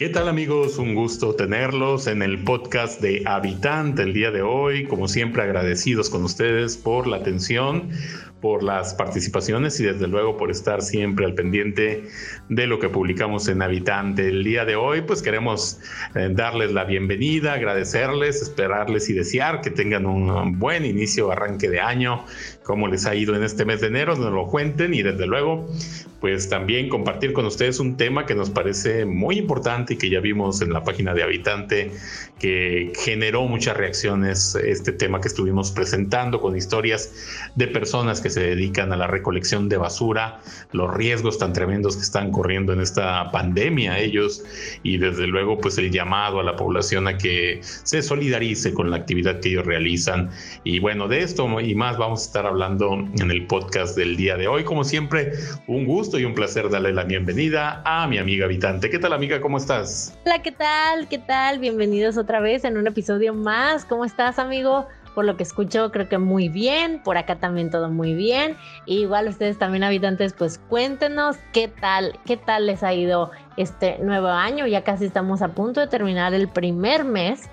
¿Qué tal amigos? Un gusto tenerlos en el podcast de Habitante el día de hoy. Como siempre agradecidos con ustedes por la atención, por las participaciones y desde luego por estar siempre al pendiente de lo que publicamos en Habitante. El día de hoy pues queremos eh, darles la bienvenida, agradecerles, esperarles y desear que tengan un buen inicio, arranque de año, cómo les ha ido en este mes de enero, nos lo cuenten y desde luego pues también compartir con ustedes un tema que nos parece muy importante y que ya vimos en la página de Habitante, que generó muchas reacciones, este tema que estuvimos presentando con historias de personas que se dedican a la recolección de basura, los riesgos tan tremendos que están corriendo en esta pandemia ellos y desde luego pues el llamado a la población a que se solidarice con la actividad que ellos realizan. Y bueno, de esto y más vamos a estar hablando en el podcast del día de hoy. Como siempre, un gusto y un placer darle la bienvenida a mi amiga habitante. ¿Qué tal amiga? ¿Cómo estás? Hola, ¿qué tal? ¿Qué tal? Bienvenidos otra vez en un episodio más. ¿Cómo estás amigo? Por lo que escucho, creo que muy bien. Por acá también todo muy bien. igual ustedes también habitantes, pues cuéntenos qué tal, qué tal les ha ido este nuevo año. Ya casi estamos a punto de terminar el primer mes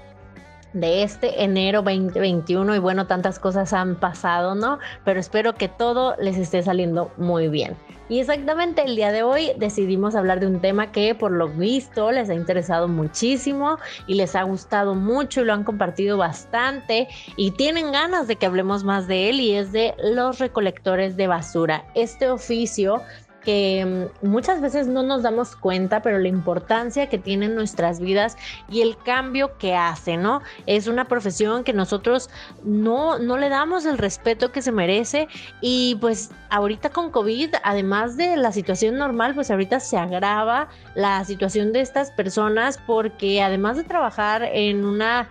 de este enero 2021 y bueno, tantas cosas han pasado, ¿no? Pero espero que todo les esté saliendo muy bien. Y exactamente el día de hoy decidimos hablar de un tema que por lo visto les ha interesado muchísimo y les ha gustado mucho y lo han compartido bastante y tienen ganas de que hablemos más de él y es de los recolectores de basura. Este oficio que mm, muchas veces no nos damos cuenta, pero la importancia que tiene en nuestras vidas y el cambio que hace, ¿no? Es una profesión que nosotros no, no le damos el respeto que se merece y pues ahorita con COVID, además de la situación normal, pues ahorita se agrava la situación de estas personas porque además de trabajar en una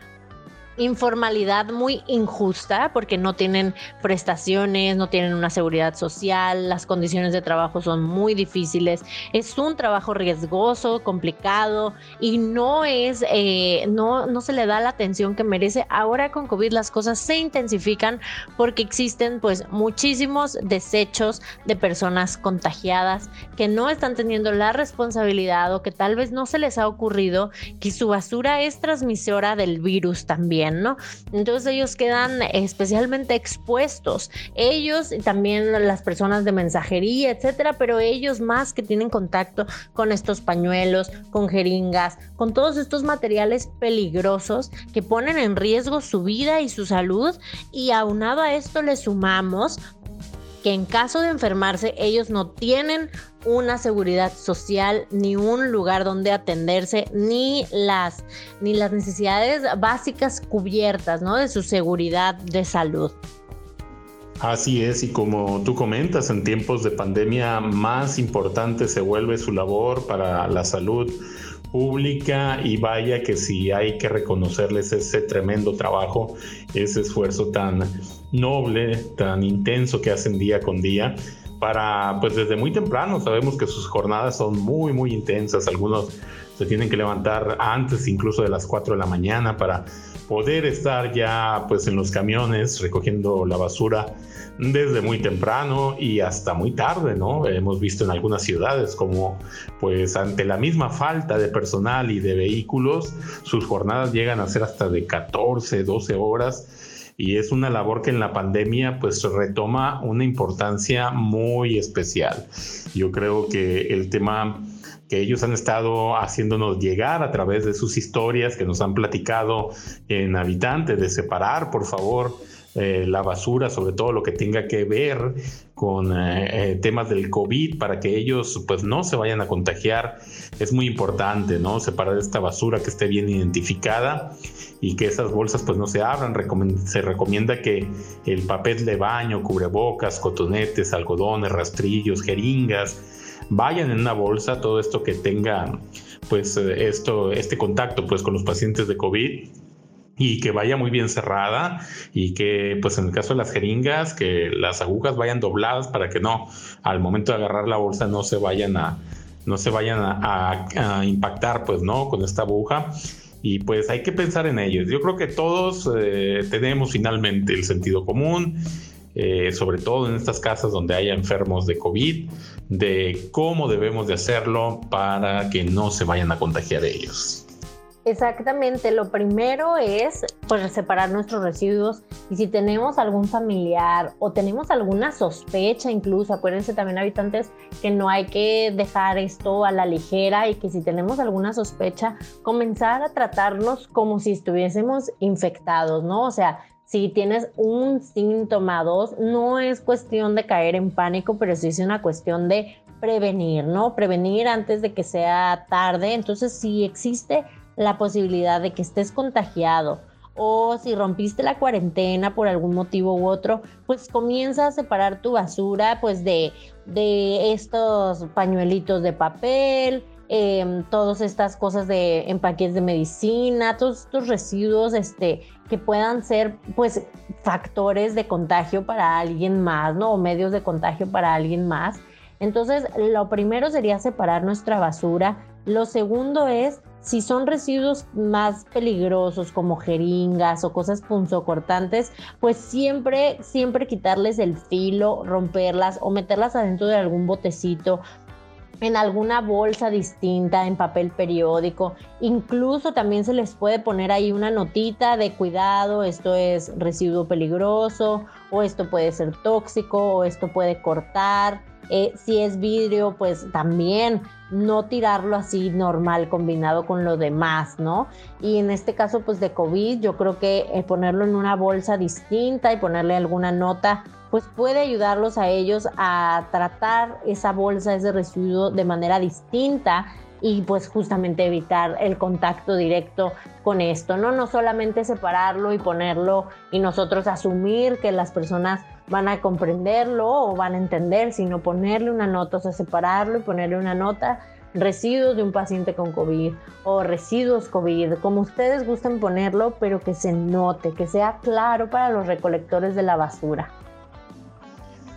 informalidad muy injusta porque no tienen prestaciones, no tienen una seguridad social, las condiciones de trabajo son muy difíciles, es un trabajo riesgoso, complicado y no es, eh, no, no se le da la atención que merece. Ahora con COVID las cosas se intensifican porque existen pues muchísimos desechos de personas contagiadas que no están teniendo la responsabilidad o que tal vez no se les ha ocurrido que su basura es transmisora del virus también. Entonces ellos quedan especialmente expuestos, ellos y también las personas de mensajería, etcétera, pero ellos más que tienen contacto con estos pañuelos, con jeringas, con todos estos materiales peligrosos que ponen en riesgo su vida y su salud y aunado a esto le sumamos que en caso de enfermarse ellos no tienen una seguridad social, ni un lugar donde atenderse, ni las, ni las necesidades básicas cubiertas, ¿no? De su seguridad de salud. Así es, y como tú comentas, en tiempos de pandemia más importante se vuelve su labor para la salud pública y vaya que si hay que reconocerles ese tremendo trabajo, ese esfuerzo tan noble, tan intenso que hacen día con día para, pues desde muy temprano sabemos que sus jornadas son muy, muy intensas. Algunos se tienen que levantar antes incluso de las 4 de la mañana para poder estar ya pues en los camiones recogiendo la basura desde muy temprano y hasta muy tarde, ¿no? Hemos visto en algunas ciudades como pues ante la misma falta de personal y de vehículos, sus jornadas llegan a ser hasta de 14, 12 horas y es una labor que en la pandemia pues retoma una importancia muy especial. Yo creo que el tema que ellos han estado haciéndonos llegar a través de sus historias que nos han platicado en Habitante, de separar, por favor, eh, la basura, sobre todo lo que tenga que ver con eh, eh, temas del COVID para que ellos pues no se vayan a contagiar. Es muy importante, ¿no? Separar esta basura que esté bien identificada y que esas bolsas pues no se abran. se recomienda que el papel de baño, cubrebocas, cotonetes, algodones, rastrillos, jeringas, vayan en una bolsa, todo esto que tenga pues esto, este contacto pues con los pacientes de COVID y que vaya muy bien cerrada y que pues en el caso de las jeringas que las agujas vayan dobladas para que no al momento de agarrar la bolsa no se vayan a no se vayan a, impactar pues no con esta aguja y pues hay que pensar en ellos yo creo que todos eh, tenemos finalmente el sentido común eh, sobre todo en estas casas donde haya enfermos de COVID, de cómo debemos de hacerlo para que no se vayan a contagiar ellos. Exactamente, lo primero es pues separar nuestros residuos y si tenemos algún familiar o tenemos alguna sospecha incluso, acuérdense también habitantes que no hay que dejar esto a la ligera y que si tenemos alguna sospecha comenzar a tratarnos como si estuviésemos infectados, ¿no? O sea, si tienes un síntoma, dos, no es cuestión de caer en pánico, pero sí es una cuestión de prevenir, ¿no? Prevenir antes de que sea tarde. Entonces, si existe la posibilidad de que estés contagiado o si rompiste la cuarentena por algún motivo u otro, pues comienza a separar tu basura pues de, de estos pañuelitos de papel, eh, todas estas cosas de empaques de medicina, todos estos residuos este, que puedan ser pues factores de contagio para alguien más, ¿no? O medios de contagio para alguien más. Entonces, lo primero sería separar nuestra basura. Lo segundo es si son residuos más peligrosos como jeringas o cosas punzocortantes, pues siempre, siempre quitarles el filo, romperlas o meterlas adentro de algún botecito en alguna bolsa distinta, en papel periódico. Incluso también se les puede poner ahí una notita de cuidado, esto es residuo peligroso, o esto puede ser tóxico, o esto puede cortar. Eh, si es vidrio, pues también no tirarlo así normal combinado con lo demás, ¿no? Y en este caso, pues de COVID, yo creo que eh, ponerlo en una bolsa distinta y ponerle alguna nota, pues puede ayudarlos a ellos a tratar esa bolsa, ese residuo de manera distinta y pues justamente evitar el contacto directo con esto, ¿no? No solamente separarlo y ponerlo y nosotros asumir que las personas van a comprenderlo o van a entender, sino ponerle una nota, o sea, separarlo y ponerle una nota, residuos de un paciente con COVID o residuos COVID, como ustedes gusten ponerlo, pero que se note, que sea claro para los recolectores de la basura.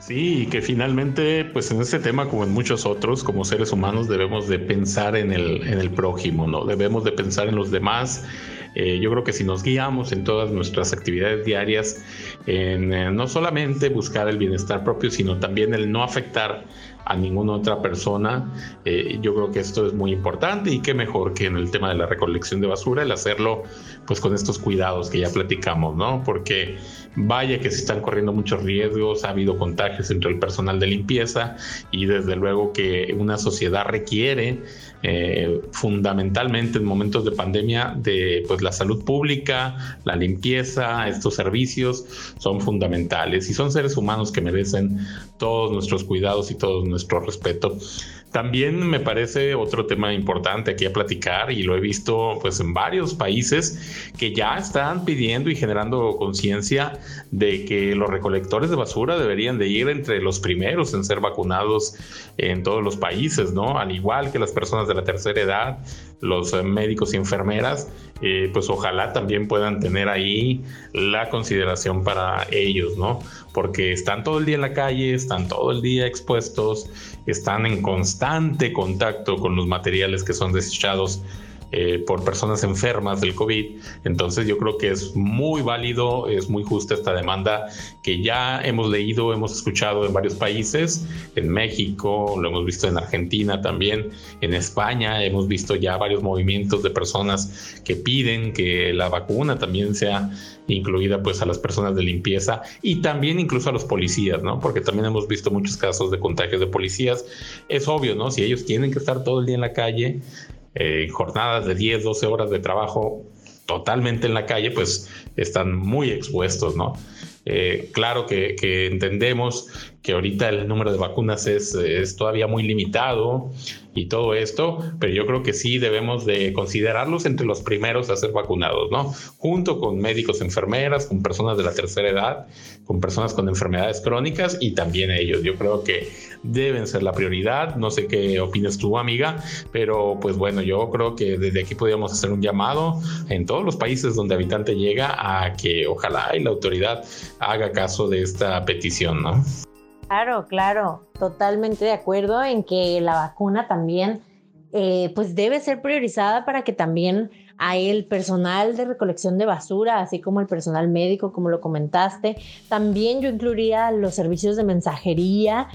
Sí, que finalmente, pues en este tema, como en muchos otros, como seres humanos, debemos de pensar en el, en el prójimo, ¿no? Debemos de pensar en los demás. Eh, yo creo que si nos guiamos en todas nuestras actividades diarias, en eh, no solamente buscar el bienestar propio, sino también el no afectar a ninguna otra persona. Eh, yo creo que esto es muy importante y qué mejor que en el tema de la recolección de basura, el hacerlo pues con estos cuidados que ya platicamos, ¿no? Porque vaya que se están corriendo muchos riesgos, ha habido contagios entre el personal de limpieza y desde luego que una sociedad requiere eh, fundamentalmente en momentos de pandemia de pues la salud pública, la limpieza, estos servicios son fundamentales y son seres humanos que merecen todos nuestros cuidados y todo nuestro respeto. También me parece otro tema importante aquí a platicar y lo he visto pues en varios países que ya están pidiendo y generando conciencia de que los recolectores de basura deberían de ir entre los primeros en ser vacunados en todos los países, ¿no? Al igual que las personas de la tercera edad, los médicos y enfermeras, eh, pues ojalá también puedan tener ahí la consideración para ellos, ¿no? Porque están todo el día en la calle, están todo el día expuestos, están en constante contacto con los materiales que son desechados eh, por personas enfermas del COVID. Entonces yo creo que es muy válido, es muy justa esta demanda que ya hemos leído, hemos escuchado en varios países, en México, lo hemos visto en Argentina también, en España, hemos visto ya varios movimientos de personas que piden que la vacuna también sea incluida pues a las personas de limpieza y también incluso a los policías, ¿no? Porque también hemos visto muchos casos de contagios de policías. Es obvio, ¿no? Si ellos tienen que estar todo el día en la calle, eh, jornadas de 10, 12 horas de trabajo totalmente en la calle, pues están muy expuestos, ¿no? Eh, claro que, entendemos que ahorita el número de vacunas es, es, todavía muy limitado y todo esto, pero yo creo que sí debemos de considerarlos entre los primeros a ser vacunados, ¿no? Junto con médicos, enfermeras, con personas de la tercera edad, con personas con enfermedades crónicas y también ellos. Yo creo que deben ser la prioridad. No sé qué opinas tú, amiga, pero pues bueno, yo creo que desde aquí podríamos hacer un llamado en todos los países donde habitante llega a que ojalá y la autoridad haga caso de esta petición, ¿no? Claro, claro, totalmente de acuerdo en que la vacuna también, eh, pues debe ser priorizada para que también a el personal de recolección de basura, así como el personal médico, como lo comentaste. También yo incluiría los servicios de mensajería,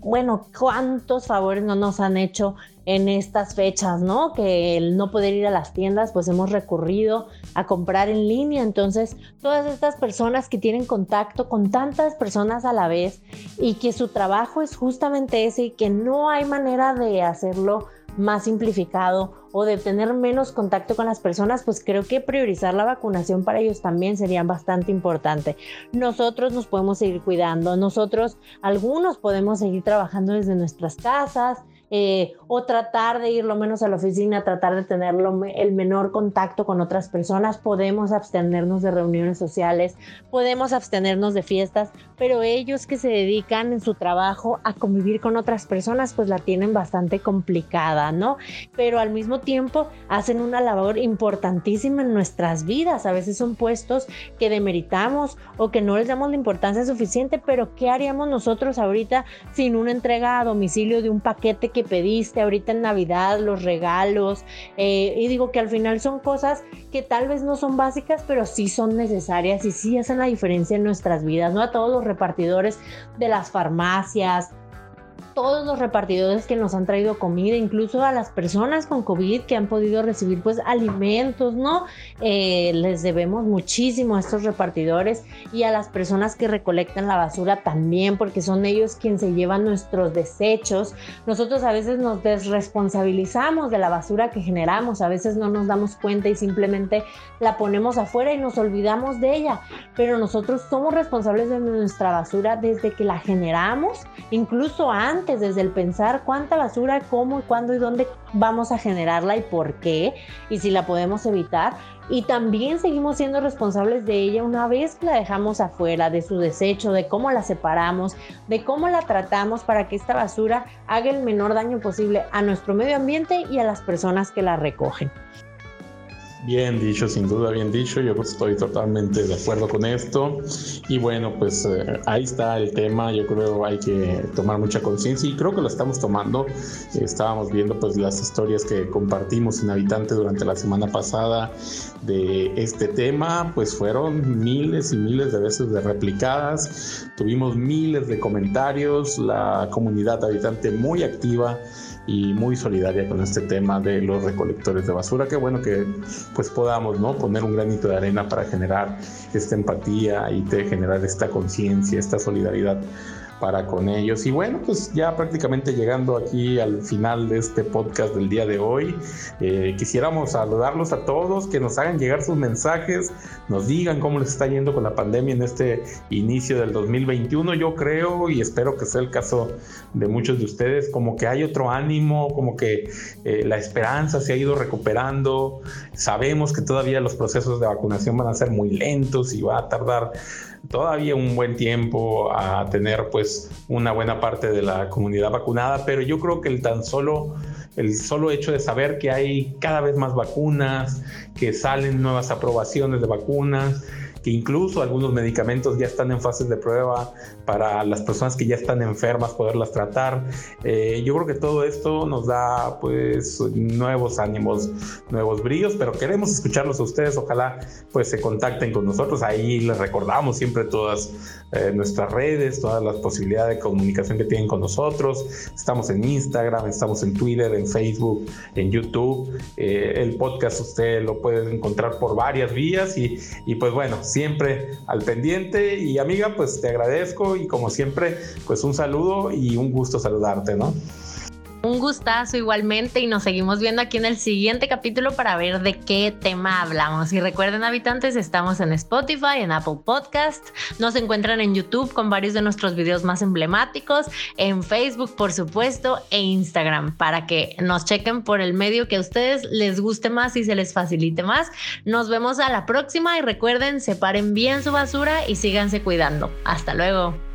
bueno, cuántos favores no nos han hecho en estas fechas, ¿no? Que el no poder ir a las tiendas, pues hemos recurrido a comprar en línea. Entonces, todas estas personas que tienen contacto con tantas personas a la vez y que su trabajo es justamente ese y que no hay manera de hacerlo más simplificado o de tener menos contacto con las personas, pues creo que priorizar la vacunación para ellos también sería bastante importante. Nosotros nos podemos seguir cuidando, nosotros algunos podemos seguir trabajando desde nuestras casas, eh, o tratar de ir lo menos a la oficina, tratar de tener el menor contacto con otras personas. Podemos abstenernos de reuniones sociales, podemos abstenernos de fiestas, pero ellos que se dedican en su trabajo a convivir con otras personas, pues la tienen bastante complicada, ¿no? Pero al mismo tiempo hacen una labor importantísima en nuestras vidas. A veces son puestos que demeritamos o que no les damos la importancia suficiente, pero ¿qué haríamos nosotros ahorita sin una entrega a domicilio de un paquete que pediste ahorita en Navidad, los regalos. Eh, y digo que al final son cosas que tal vez no son básicas, pero sí son necesarias y sí hacen la diferencia en nuestras vidas, ¿no? A todos los repartidores de las farmacias, todos los repartidores que nos han traído comida, incluso a las personas con COVID que han podido recibir pues alimentos, ¿no? Eh, les debemos muchísimo a estos repartidores y a las personas que recolectan la basura también, porque son ellos quienes se llevan nuestros desechos. Nosotros a veces nos desresponsabilizamos de la basura que generamos, a veces no nos damos cuenta y simplemente la ponemos afuera y nos olvidamos de ella, pero nosotros somos responsables de nuestra basura desde que la generamos, incluso antes desde el pensar cuánta basura, cómo, cuándo y dónde vamos a generarla y por qué, y si la podemos evitar. Y también seguimos siendo responsables de ella una vez que la dejamos afuera, de su desecho, de cómo la separamos, de cómo la tratamos para que esta basura haga el menor daño posible a nuestro medio ambiente y a las personas que la recogen. Bien dicho, sin duda, bien dicho. Yo estoy totalmente de acuerdo con esto. Y bueno, pues eh, ahí está el tema. Yo creo hay que tomar mucha conciencia y creo que lo estamos tomando. estábamos viendo pues las historias que compartimos en Habitante durante la semana pasada de este tema. Pues fueron miles y miles de veces replicadas. Tuvimos miles de comentarios. La comunidad habitante muy activa y muy solidaria con este tema de los recolectores de basura. Qué bueno que pues podamos ¿no? poner un granito de arena para generar esta empatía y de generar esta conciencia, esta solidaridad para con ellos. Y bueno, pues ya prácticamente llegando aquí al final de este podcast del día de hoy, eh, quisiéramos saludarlos a todos, que nos hagan llegar sus mensajes, nos digan cómo les está yendo con la pandemia en este inicio del 2021. Yo creo y espero que sea el caso de muchos de ustedes, como que hay otro ánimo, como que eh, la esperanza se ha ido recuperando. Sabemos que todavía los procesos de vacunación van a ser muy lentos y va a tardar todavía un buen tiempo a tener pues una buena parte de la comunidad vacunada, pero yo creo que el tan solo el solo hecho de saber que hay cada vez más vacunas, que salen nuevas aprobaciones de vacunas, que incluso algunos medicamentos ya están en fases de prueba para las personas que ya están enfermas poderlas tratar. Eh, yo creo que todo esto nos da pues nuevos ánimos, nuevos brillos, pero queremos escucharlos a ustedes. Ojalá pues se contacten con nosotros. Ahí les recordamos siempre todas eh, nuestras redes, todas las posibilidades de comunicación que tienen con nosotros. Estamos en Instagram, estamos en Twitter, en Facebook, en YouTube. Eh, el podcast usted lo puede encontrar por varias vías y, y pues bueno, siempre al pendiente. Y amiga, pues te agradezco y como siempre, pues un saludo y un gusto saludarte, ¿no? Un gustazo igualmente y nos seguimos viendo aquí en el siguiente capítulo para ver de qué tema hablamos. Y recuerden habitantes, estamos en Spotify, en Apple Podcast, nos encuentran en YouTube con varios de nuestros videos más emblemáticos, en Facebook por supuesto e Instagram para que nos chequen por el medio que a ustedes les guste más y se les facilite más. Nos vemos a la próxima y recuerden, separen bien su basura y síganse cuidando. Hasta luego.